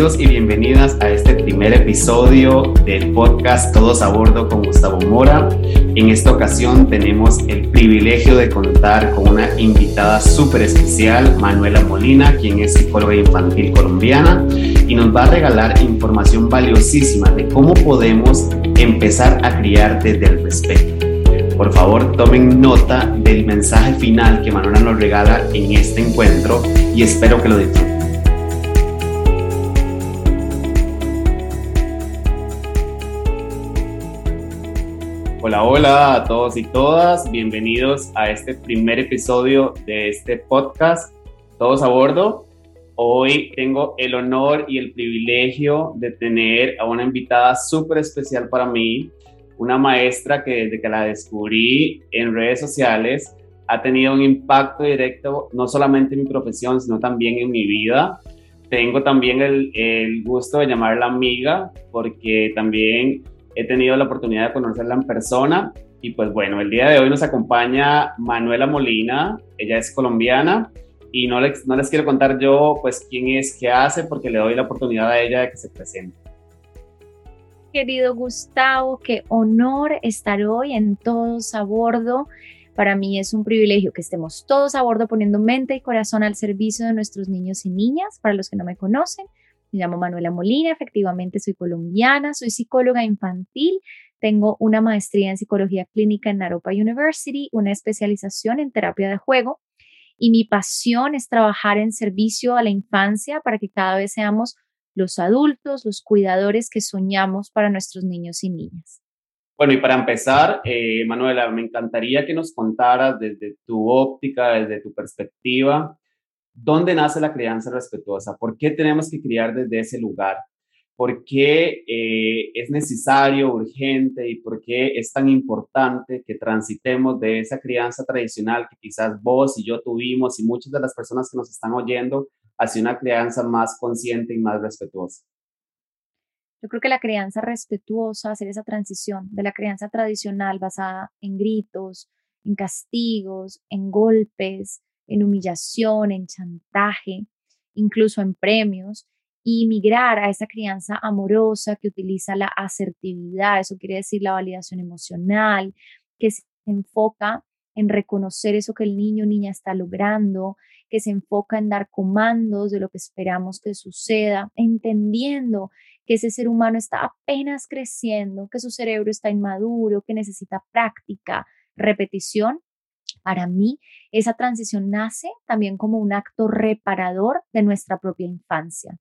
Y bienvenidas a este primer episodio del podcast Todos a Bordo con Gustavo Mora. En esta ocasión tenemos el privilegio de contar con una invitada súper especial, Manuela Molina, quien es psicóloga infantil colombiana y nos va a regalar información valiosísima de cómo podemos empezar a criar desde el respeto. Por favor, tomen nota del mensaje final que Manuela nos regala en este encuentro y espero que lo disfruten. Hola, a todos y todas. Bienvenidos a este primer episodio de este podcast, Todos a Bordo. Hoy tengo el honor y el privilegio de tener a una invitada súper especial para mí, una maestra que desde que la descubrí en redes sociales ha tenido un impacto directo no solamente en mi profesión, sino también en mi vida. Tengo también el, el gusto de llamarla amiga porque también he tenido la oportunidad de conocerla en persona y pues bueno, el día de hoy nos acompaña Manuela Molina, ella es colombiana y no les, no les quiero contar yo pues quién es, qué hace, porque le doy la oportunidad a ella de que se presente. Querido Gustavo, qué honor estar hoy en Todos a Bordo. Para mí es un privilegio que estemos todos a bordo poniendo mente y corazón al servicio de nuestros niños y niñas. Para los que no me conocen, me llamo Manuela Molina, efectivamente soy colombiana, soy psicóloga infantil, tengo una maestría en psicología clínica en Naropa University, una especialización en terapia de juego y mi pasión es trabajar en servicio a la infancia para que cada vez seamos los adultos, los cuidadores que soñamos para nuestros niños y niñas. Bueno, y para empezar, eh, Manuela, me encantaría que nos contaras desde tu óptica, desde tu perspectiva, ¿Dónde nace la crianza respetuosa? ¿Por qué tenemos que criar desde ese lugar? ¿Por qué eh, es necesario, urgente y por qué es tan importante que transitemos de esa crianza tradicional que quizás vos y yo tuvimos y muchas de las personas que nos están oyendo hacia una crianza más consciente y más respetuosa? Yo creo que la crianza respetuosa, hacer esa transición de la crianza tradicional basada en gritos, en castigos, en golpes, en humillación, en chantaje, incluso en premios, y migrar a esa crianza amorosa que utiliza la asertividad, eso quiere decir la validación emocional, que se enfoca en reconocer eso que el niño o niña está logrando, que se enfoca en dar comandos de lo que esperamos que suceda, entendiendo que ese ser humano está apenas creciendo, que su cerebro está inmaduro, que necesita práctica, repetición para mí, esa transición nace también como un acto reparador de nuestra propia infancia.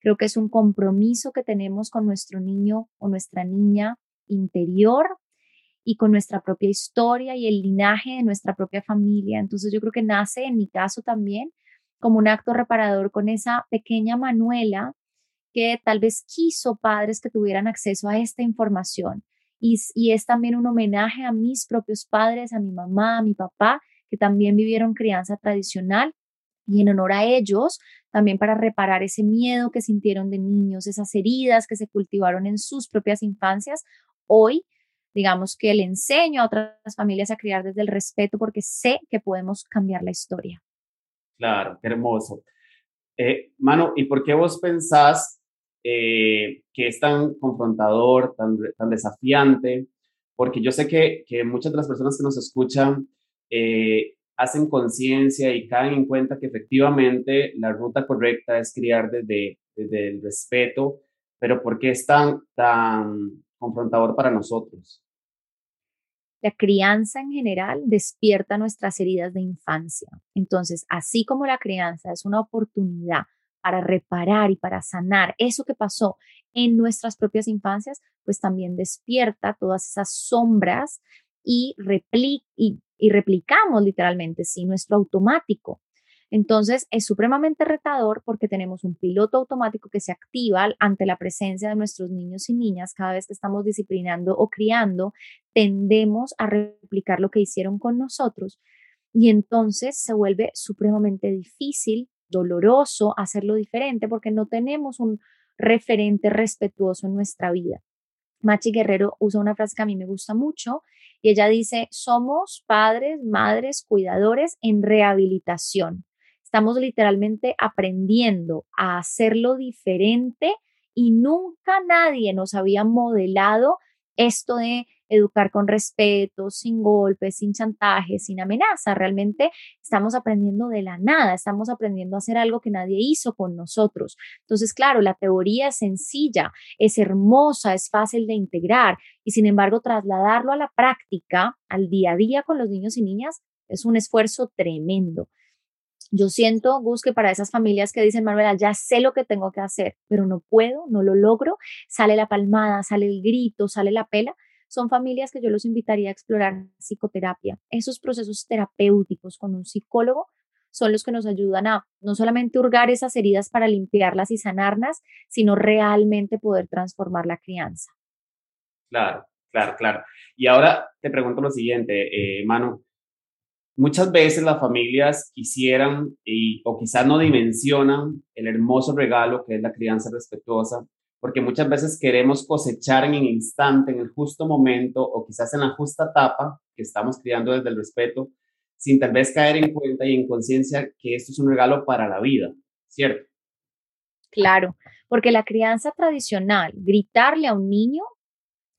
Creo que es un compromiso que tenemos con nuestro niño o nuestra niña interior y con nuestra propia historia y el linaje de nuestra propia familia. Entonces yo creo que nace en mi caso también como un acto reparador con esa pequeña Manuela que tal vez quiso padres que tuvieran acceso a esta información y, es también un homenaje a mis propios padres, a mi mamá, a mi papá, que también vivieron crianza tradicional y en honor a ellos, también para reparar ese miedo que sintieron de niños, esas heridas que se cultivaron en sus propias infancias, hoy digamos que le enseño a otras familias a criar desde el respeto porque sé que podemos cambiar la historia. Claro, hermoso. Eh, Mano, ¿y por qué vos pensás eh, que es tan confrontador, tan, tan desafiante, porque yo sé que, que muchas de las personas que nos escuchan eh, hacen conciencia y caen en cuenta que efectivamente la ruta correcta es criar desde, desde el respeto, pero ¿por qué es tan, tan confrontador para nosotros? La crianza en general despierta nuestras heridas de infancia. Entonces, así como la crianza es una oportunidad para reparar y para sanar eso que pasó en nuestras propias infancias, pues también despierta todas esas sombras y, y, replicamos literalmente, sí, nuestro automático. Entonces es supremamente retador porque tenemos un piloto automático que se activa ante la presencia de nuestros niños y niñas. Cada vez que estamos disciplinando o criando, tendemos a replicar lo que hicieron con nosotros y entonces se vuelve supremamente difícil doloroso hacerlo diferente porque no tenemos un referente respetuoso en nuestra vida. Machi Guerrero usa una frase que a mí me gusta mucho y ella dice, somos padres, madres, cuidadores en rehabilitación. Estamos literalmente aprendiendo a hacerlo diferente y nunca nadie nos había modelado esto de educar con respeto, sin golpes, sin chantaje, sin amenaza. Realmente estamos aprendiendo de la nada, estamos aprendiendo a hacer algo que nadie hizo con nosotros. Entonces, claro, la teoría es sencilla, es hermosa, es fácil de integrar y sin embargo trasladarlo a la práctica, al día a día con los niños y niñas, es un esfuerzo tremendo. Yo siento, Gus, que para esas familias que dicen, Manuela, ya sé lo que tengo que hacer, pero no puedo, no lo logro, sale la palmada, sale el grito, sale la pela, son familias que yo los invitaría a explorar psicoterapia. Esos procesos terapéuticos con un psicólogo son los que nos ayudan a no solamente hurgar esas heridas para limpiarlas y sanarlas, sino realmente poder transformar la crianza. Claro, claro, claro. Y ahora te pregunto lo siguiente, eh. Muchas veces las familias quisieran y, o quizás no dimensionan el hermoso regalo que es la crianza respetuosa porque muchas veces queremos cosechar en el instante, en el justo momento o quizás en la justa etapa que estamos criando desde el respeto, sin tal vez caer en cuenta y en conciencia que esto es un regalo para la vida, ¿cierto? Claro, porque la crianza tradicional, gritarle a un niño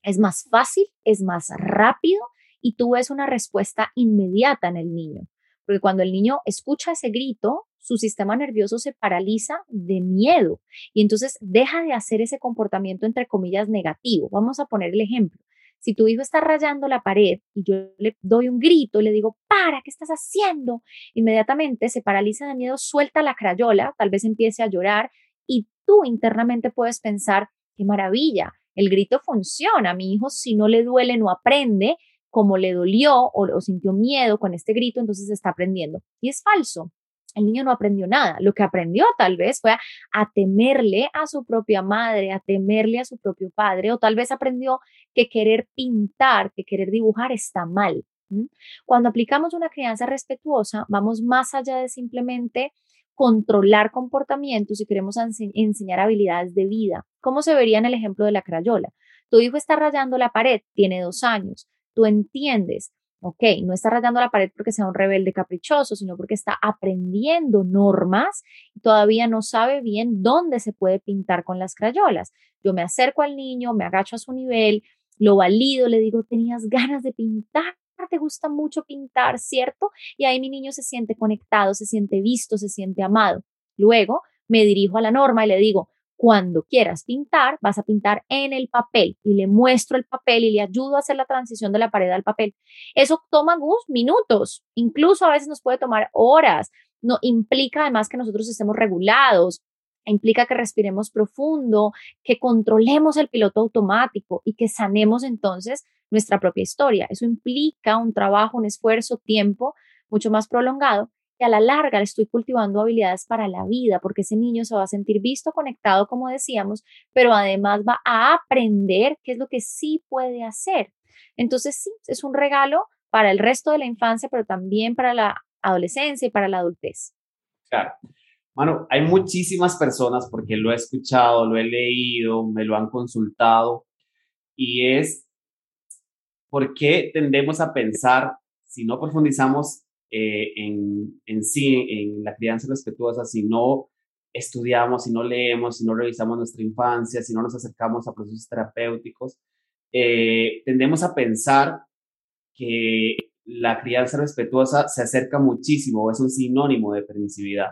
es más fácil, es más rápido y tú ves una respuesta inmediata en el niño. Porque cuando el niño escucha ese grito, su sistema nervioso se paraliza de miedo y entonces deja de hacer ese comportamiento entre comillas negativo. Vamos a poner el ejemplo. Si tu hijo está rayando la pared y yo le doy un grito y le digo, para, ¿qué estás haciendo? Inmediatamente se paraliza de miedo, suelta la crayola, tal vez empiece a llorar y tú internamente puedes pensar, qué maravilla, el grito funciona, mi hijo si no le duele no aprende, como le dolió o, o sintió miedo con este grito, entonces está aprendiendo. Y es falso el niño no aprendió nada. Lo que aprendió tal vez fue a, temerle a su propia madre, a temerle a su propio padre, o tal vez aprendió que querer pintar, que querer dibujar está mal. Cuando aplicamos una crianza respetuosa, vamos más allá de simplemente controlar comportamientos y queremos enseñar habilidades de vida. ¿Cómo se vería en el ejemplo de la crayola? Tu hijo está rayando la pared, tiene dos años. Tú entiendes Ok, no está rayando la pared porque sea un rebelde caprichoso, sino porque está aprendiendo normas y todavía no sabe bien dónde se puede pintar con las crayolas. Yo me acerco al niño, me agacho a su nivel, lo valido, le digo, tenías ganas de pintar, te gusta mucho pintar, ¿cierto? Y ahí mi niño se siente conectado, se siente visto, se siente amado. Luego me dirijo a la norma y le digo, cuando quieras pintar, vas a pintar en el papel y le muestro el papel y le ayudo a hacer la transición de la pared al papel. Eso toma minutos, incluso a veces nos puede tomar horas. No implica además que nosotros estemos regulados, implica que respiremos profundo, que controlemos el piloto automático y que sanemos entonces nuestra propia historia. Eso implica un trabajo, un esfuerzo, tiempo mucho más prolongado y a la larga le estoy cultivando habilidades para la vida, porque ese niño se va a sentir visto, conectado, como decíamos, pero además va a aprender qué es lo que sí puede hacer. Entonces, sí, es un regalo para el resto de la infancia, pero también para la adolescencia y para la adultez. Claro. Bueno, hay muchísimas personas, porque lo he escuchado, lo he leído, me lo han consultado, y es por qué tendemos a pensar, si no profundizamos eh, en, en sí, en la crianza respetuosa, si no estudiamos, si no leemos, si no revisamos nuestra infancia, si no nos acercamos a procesos terapéuticos, eh, tendemos a pensar que la crianza respetuosa se acerca muchísimo o es un sinónimo de permisividad.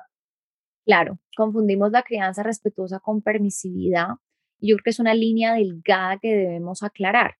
Claro, confundimos la crianza respetuosa con permisividad yo creo que es una línea delgada que debemos aclarar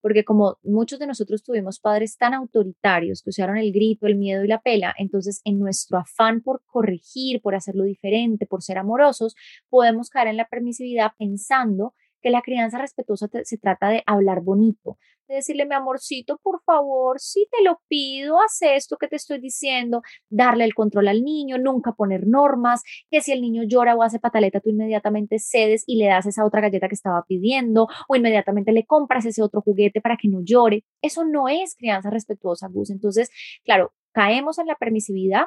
porque como muchos de nosotros tuvimos padres tan autoritarios que usaron el grito, el miedo y la pela, entonces en nuestro afán por corregir, por hacerlo diferente, por ser amorosos, podemos caer en la permisividad pensando que la crianza respetuosa se trata de hablar bonito, de decirle, mi amorcito, por favor, si te lo pido, haz esto que te estoy diciendo, darle el control al niño, nunca poner normas, que si el niño llora o hace pataleta, tú inmediatamente cedes y le das esa otra galleta que estaba pidiendo, o inmediatamente le compras ese otro juguete para que no llore. Eso no es crianza respetuosa, Gus. Entonces, claro, caemos en la permisividad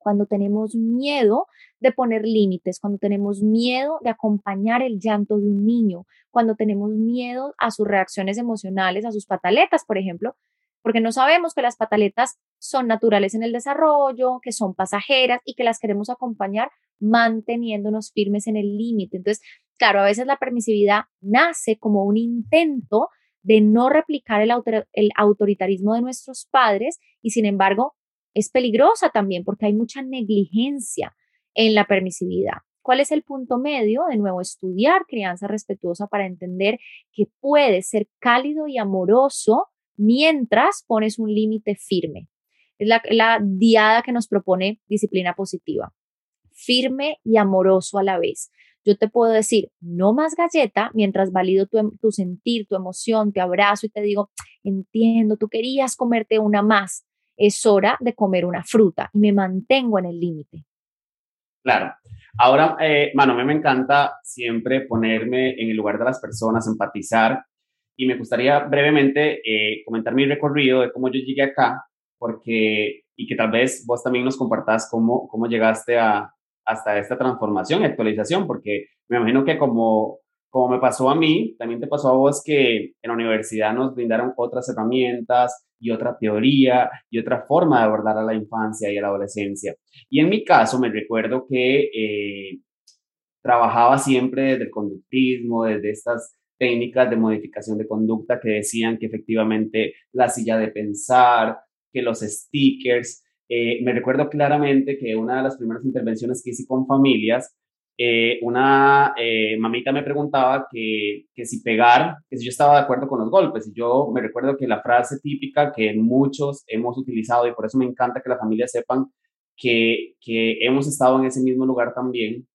cuando tenemos miedo de poner límites, cuando tenemos miedo de acompañar el llanto de un niño, cuando tenemos miedo a sus reacciones emocionales, a sus pataletas, por ejemplo, porque no sabemos que las pataletas son naturales en el desarrollo, que son pasajeras y que las queremos acompañar manteniéndonos firmes en el límite. Entonces, claro, a veces la permisividad nace como un intento de no replicar el, el autoritarismo de nuestros padres y sin embargo es peligrosa también porque hay mucha negligencia en la permisividad. ¿Cuál es el punto medio? De nuevo, estudiar crianza respetuosa para entender que puede ser cálido y amoroso mientras pones un límite firme. Es la, la, diada que nos propone disciplina positiva. Firme y amoroso a la vez. Yo te puedo decir, no más galleta, mientras valido tu, em, tu sentir, tu emoción, te abrazo y te digo, entiendo, tú querías comerte una más. Es hora de comer una fruta y me mantengo en el límite. Claro. Ahora, eh, me encanta siempre ponerme en el lugar de las personas, empatizar, y me gustaría brevemente eh, comentar mi recorrido de cómo yo llegué acá, porque, y que tal vez vos también nos compartas cómo, cómo llegaste a, hasta esta transformación y actualización, porque me imagino que como, como me pasó a mí, también te pasó a vos que en la universidad nos brindaron otras herramientas, y otra teoría y otra forma de abordar a la infancia y a la adolescencia. Y en mi caso me recuerdo que eh, trabajaba siempre desde el conductismo, desde estas técnicas de modificación de conducta que decían que efectivamente la silla de pensar, que los stickers. Eh, me recuerdo claramente que una de las primeras intervenciones que hice con familias eh, una eh, mamita me preguntaba que, que, si pegar, que si yo estaba de acuerdo con los golpes. Y yo me recuerdo que la frase típica que muchos hemos utilizado, y por eso me encanta que la familia sepan que, que hemos estado en ese mismo lugar también,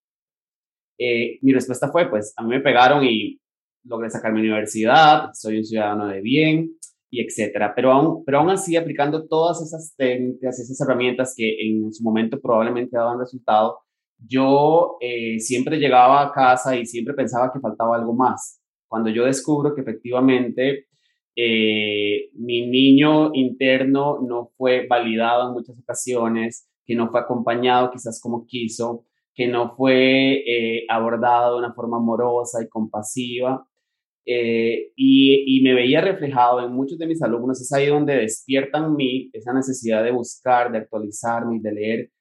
eh, mi respuesta fue, pues a mí me pegaron y logré sacar mi universidad, soy un ciudadano de bien, y etcétera. Pero aún, pero aún así, aplicando todas esas técnicas, esas herramientas que en su momento probablemente daban resultado, yo eh, siempre llegaba a casa y siempre pensaba que faltaba algo más. Cuando yo descubro que efectivamente eh, mi niño interno no fue validado en muchas ocasiones, que no fue acompañado quizás como quiso, que no fue eh, abordado de una forma amorosa y compasiva. y, y, me veía reflejado en muchos de mis alumnos, es ahí donde despiertan en mí esa necesidad de buscar, de actualizarme y de leer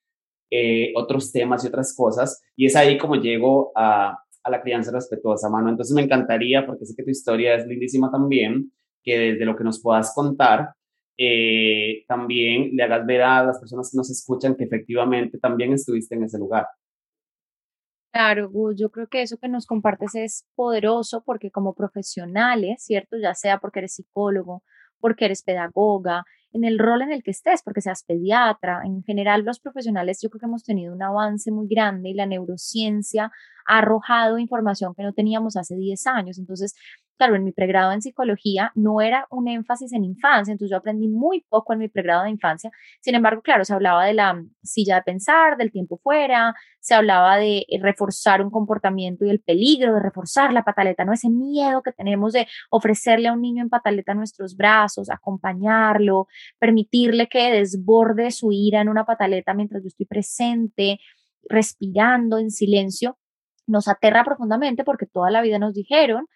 eh, otros temas y otras cosas. Y es ahí como llego a, a la crianza respetuosa, mano. Entonces me encantaría, porque sé que tu historia es lindísima también, que desde lo que nos puedas contar, eh, también le hagas ver a las personas que nos escuchan que efectivamente también estuviste en ese lugar. Claro, yo creo que eso que nos compartes es poderoso porque como profesionales, ¿cierto? Ya sea porque eres psicólogo, porque eres pedagoga, en el rol en el que estés, porque seas pediatra. En general, los profesionales yo creo que hemos tenido un avance muy grande y la neurociencia ha arrojado información que no teníamos hace 10 años. Entonces, claro, en mi pregrado en psicología no era un énfasis en infancia, entonces yo aprendí muy poco en mi pregrado de infancia. Sin embargo, claro, se hablaba de la silla de pensar, del tiempo fuera, se hablaba de reforzar un comportamiento y el peligro de reforzar la pataleta, ¿no? Ese miedo que tenemos de ofrecerle a un niño en pataleta nuestros brazos, acompañarlo, permitirle que desborde su ira en una pataleta mientras yo estoy presente, respirando en silencio nos aterra profundamente porque toda la vida nos dijeron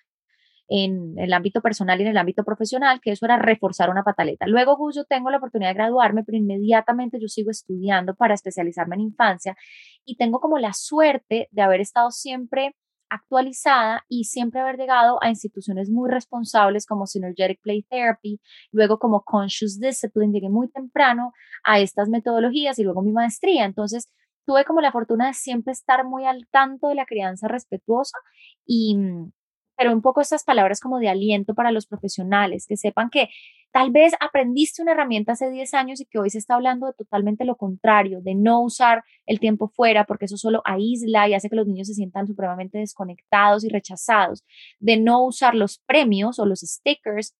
en el ámbito personal y en el ámbito profesional, que eso era reforzar una pataleta. Luego, yo tengo la oportunidad de graduarme, pero inmediatamente yo sigo estudiando para especializarme en infancia y tengo como la suerte de haber estado siempre actualizada y siempre haber llegado a instituciones muy responsables como Synergetic Play Therapy, luego como Conscious Discipline, llegué muy temprano a estas metodologías y luego mi maestría. Entonces, tuve como la fortuna de siempre estar muy al tanto de la crianza respetuosa y, pero un poco estas palabras como de aliento para los profesionales, que sepan que tal vez aprendiste una herramienta hace 10 años y que hoy se está hablando de totalmente lo contrario, de no usar el tiempo fuera porque eso solo aísla y hace que los niños se sientan supremamente desconectados y rechazados, de no usar los premios o los stickers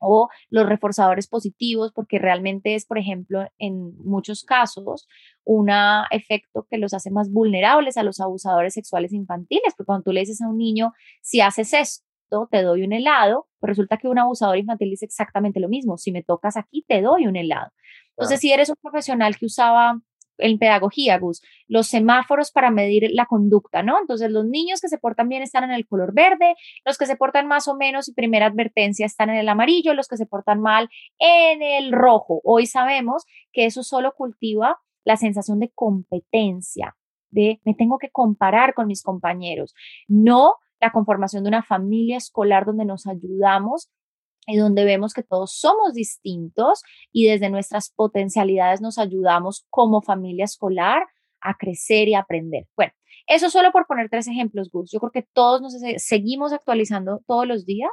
o los reforzadores positivos, porque realmente es, por ejemplo, en muchos casos, un efecto que los hace más vulnerables a los abusadores sexuales infantiles, porque cuando tú le dices a un niño, si haces esto, te doy un helado, pues resulta que un abusador infantil dice exactamente lo mismo, si me tocas aquí, te doy un helado. Entonces, si eres un profesional que usaba en pedagogía, Gus, los semáforos para medir la conducta, ¿no? Entonces, los niños que se portan bien están en el color verde, los que se portan más o menos y primera advertencia están en el amarillo, los que se portan mal en el rojo. Hoy sabemos que eso solo cultiva la sensación de competencia, de me tengo que comparar con mis compañeros, no la conformación de una familia escolar donde nos ayudamos y donde vemos que todos somos distintos y desde nuestras potencialidades nos ayudamos como familia escolar a crecer y aprender. Bueno, eso solo por poner tres ejemplos, Gus. Yo creo que todos nos seguimos actualizando todos los días.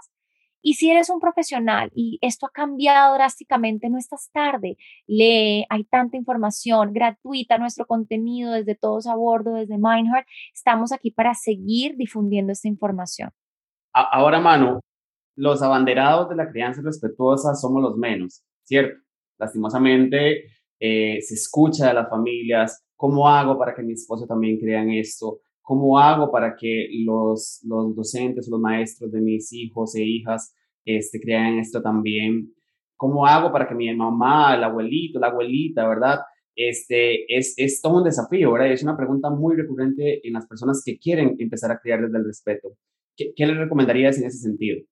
Y si eres un profesional y esto ha cambiado drásticamente, no estás tarde. Lee, hay tanta información gratuita, nuestro contenido desde Todos a Bordo, desde Mindheart. Estamos aquí para seguir difundiendo esta información. Ahora, Manu, los abanderados de la crianza respetuosa somos los menos, ¿cierto? Lastimosamente eh, se escucha de las familias, ¿cómo hago para que mi esposo también crean esto? ¿Cómo hago para que los, los docentes, los maestros de mis hijos e hijas este, crean esto también? ¿Cómo hago para que mi mamá, el abuelito, la abuelita, ¿verdad? Este, es, es todo un desafío, ¿verdad? Es una pregunta muy recurrente en las personas que quieren empezar a criar desde el respeto. ¿Qué, qué les recomendarías en ese sentido?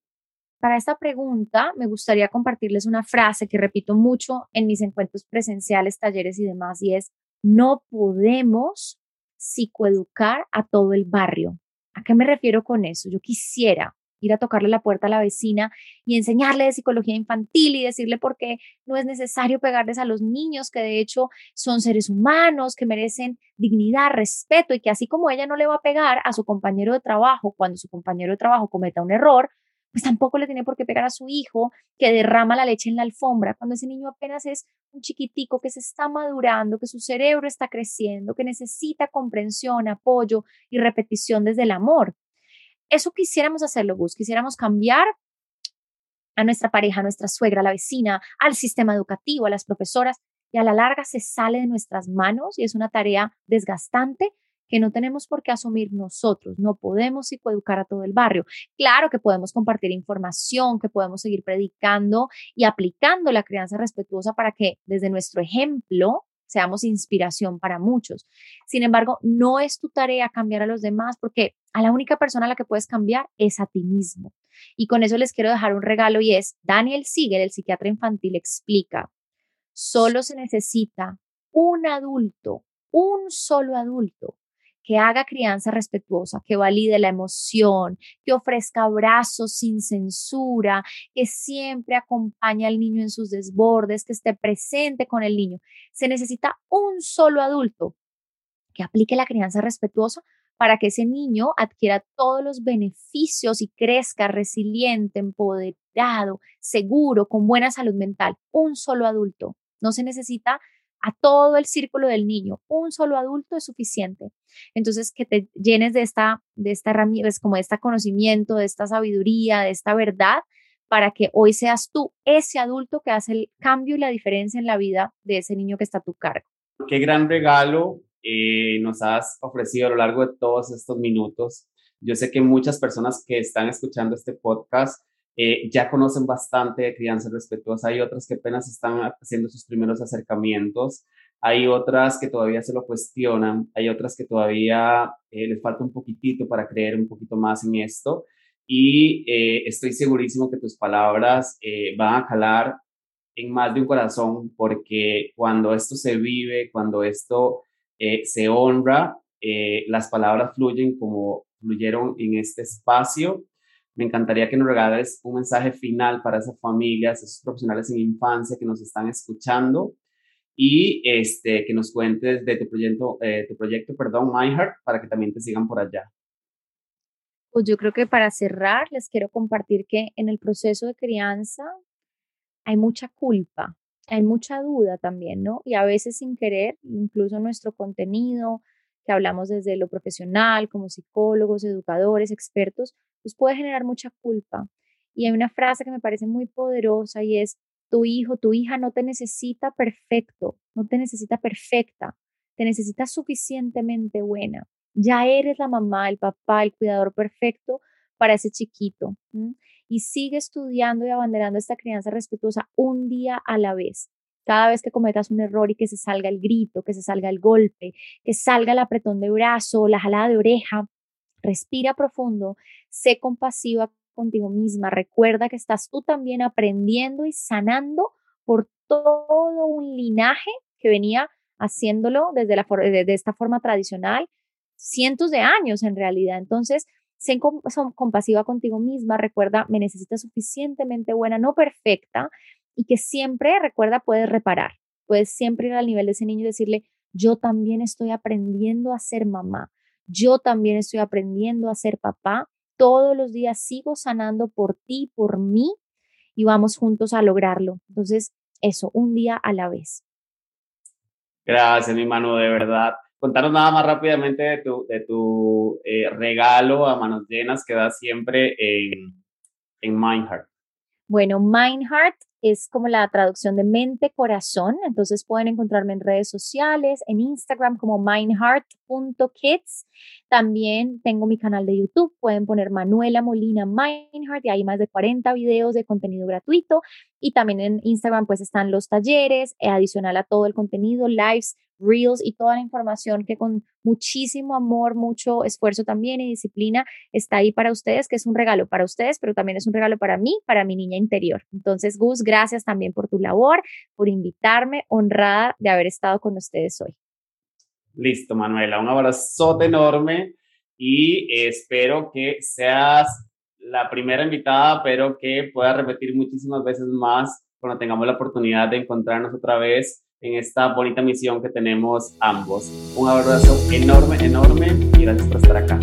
Para esta pregunta, me gustaría compartirles una frase que repito mucho en mis encuentros presenciales, talleres y demás, y es, no podemos psicoeducar a todo el barrio. ¿A qué me refiero con eso? Yo quisiera ir a tocarle la puerta a la vecina y enseñarle de psicología infantil y decirle por qué no es necesario pegarles a los niños, que de hecho son seres humanos, que merecen dignidad, respeto y que así como ella no le va a pegar a su compañero de trabajo cuando su compañero de trabajo cometa un error, pues tampoco le tiene por qué pegar a su hijo que derrama la leche en la alfombra cuando ese niño apenas es un chiquitico que se está madurando, que su cerebro está creciendo, que necesita comprensión, apoyo y repetición desde el amor. Eso quisiéramos hacerlo, Gus, quisiéramos cambiar a nuestra pareja, a nuestra suegra, a la vecina, al sistema educativo, a las profesoras, y a la larga se sale de nuestras manos y es una tarea desgastante que no tenemos por qué asumir nosotros. No podemos psicoeducar a todo el barrio. Claro que podemos compartir información, que podemos seguir predicando y aplicando la crianza respetuosa para que desde nuestro ejemplo seamos inspiración para muchos. Sin embargo, no es tu tarea cambiar a los demás porque a la única persona a la que puedes cambiar es a ti mismo. Y con eso les quiero dejar un regalo y es, Daniel Siegel, el psiquiatra infantil, explica, solo se necesita un adulto, un solo adulto que haga crianza respetuosa, que valide la emoción, que ofrezca abrazos sin censura, que siempre acompañe al niño en sus desbordes, que esté presente con el niño. Se necesita un solo adulto que aplique la crianza respetuosa para que ese niño adquiera todos los beneficios y crezca resiliente, empoderado, seguro, con buena salud mental. Un solo adulto. No se necesita a todo el círculo del niño. Un solo adulto es suficiente. Entonces, que te llenes de esta, de esta herramienta, como de este conocimiento, de esta sabiduría, de esta verdad, para que hoy seas tú ese adulto que hace el cambio y la diferencia en la vida de ese niño que está a tu cargo. Qué gran regalo eh, nos has ofrecido a lo largo de todos estos minutos. Yo sé que muchas personas que están escuchando este podcast eh, ya conocen bastante de crianza respetuosa, hay otras que apenas están haciendo sus primeros acercamientos, hay otras que todavía se lo cuestionan, hay otras que todavía eh, les falta un poquitito para creer un poquito más en esto y eh, estoy segurísimo que tus palabras van a calar en más de un corazón porque cuando esto se vive, cuando esto se honra, las palabras fluyen como fluyeron en este espacio me encantaría que nos regales un mensaje final para esas familias, esos profesionales en infancia que nos están escuchando y este, que nos cuentes de tu proyecto, eh, tu proyecto, perdón, MyHeart, para que también te sigan por allá. Pues yo creo que para cerrar, les quiero compartir que en el proceso de crianza hay mucha culpa, hay mucha duda también, ¿no? Y a veces sin querer, incluso nuestro contenido, que hablamos desde lo profesional, como psicólogos, educadores, expertos, pues puede generar mucha culpa. Y hay una frase que me parece muy poderosa y es, tu hijo, tu hija no te necesita perfecto, no te necesita perfecta, te necesita suficientemente buena. Ya eres la mamá, el papá, el cuidador perfecto para ese chiquito. Y sigue estudiando y abanderando esta crianza respetuosa un día a la vez. cada vez que cometas un error y que se salga el grito, que se salga el golpe, que salga el apretón de brazo, la jalada de oreja, respira profundo, sé compasiva contigo misma, recuerda que estás tú también aprendiendo y sanando por todo un linaje que venía haciéndolo desde, la, esta forma tradicional, cientos de años en realidad. Entonces, sé compasiva contigo misma, recuerda, me necesitas suficientemente buena, no perfecta, y que siempre, recuerda, puedes reparar. Puedes siempre ir al nivel de ese niño y decirle, yo también estoy aprendiendo a ser mamá, yo también estoy aprendiendo a ser papá, todos los días sigo sanando por ti, por mí, y vamos juntos a lograrlo. Entonces, eso, un día a la vez. Gracias, mi mano, de verdad. Contanos nada más rápidamente de tu, de tu eh, regalo a manos llenas que das siempre en, en Mindheart. Bueno, Mindheart es como la traducción de mente-corazón, entonces pueden encontrarme en redes sociales, en Instagram como mindheart.kids. También tengo mi canal de YouTube, pueden poner Manuela Molina Mindheart y hay más de 40 videos de contenido gratuito. Y también en Instagram pues están los talleres, eh, adicional a todo el contenido, lives Reels y toda la información que con muchísimo amor, mucho esfuerzo también y disciplina está ahí para ustedes, que es un regalo para ustedes, pero también es un regalo para mí, para mi niña interior. Entonces, Gus, gracias también por tu labor, por invitarme, honrada de haber estado con ustedes hoy. Listo, Manuela, un abrazote enorme y espero que seas la primera invitada, pero que pueda repetir muchísimas veces más cuando tengamos la oportunidad de encontrarnos otra vez en esta bonita misión que tenemos ambos. Un abrazo enorme, enorme y gracias por estar acá.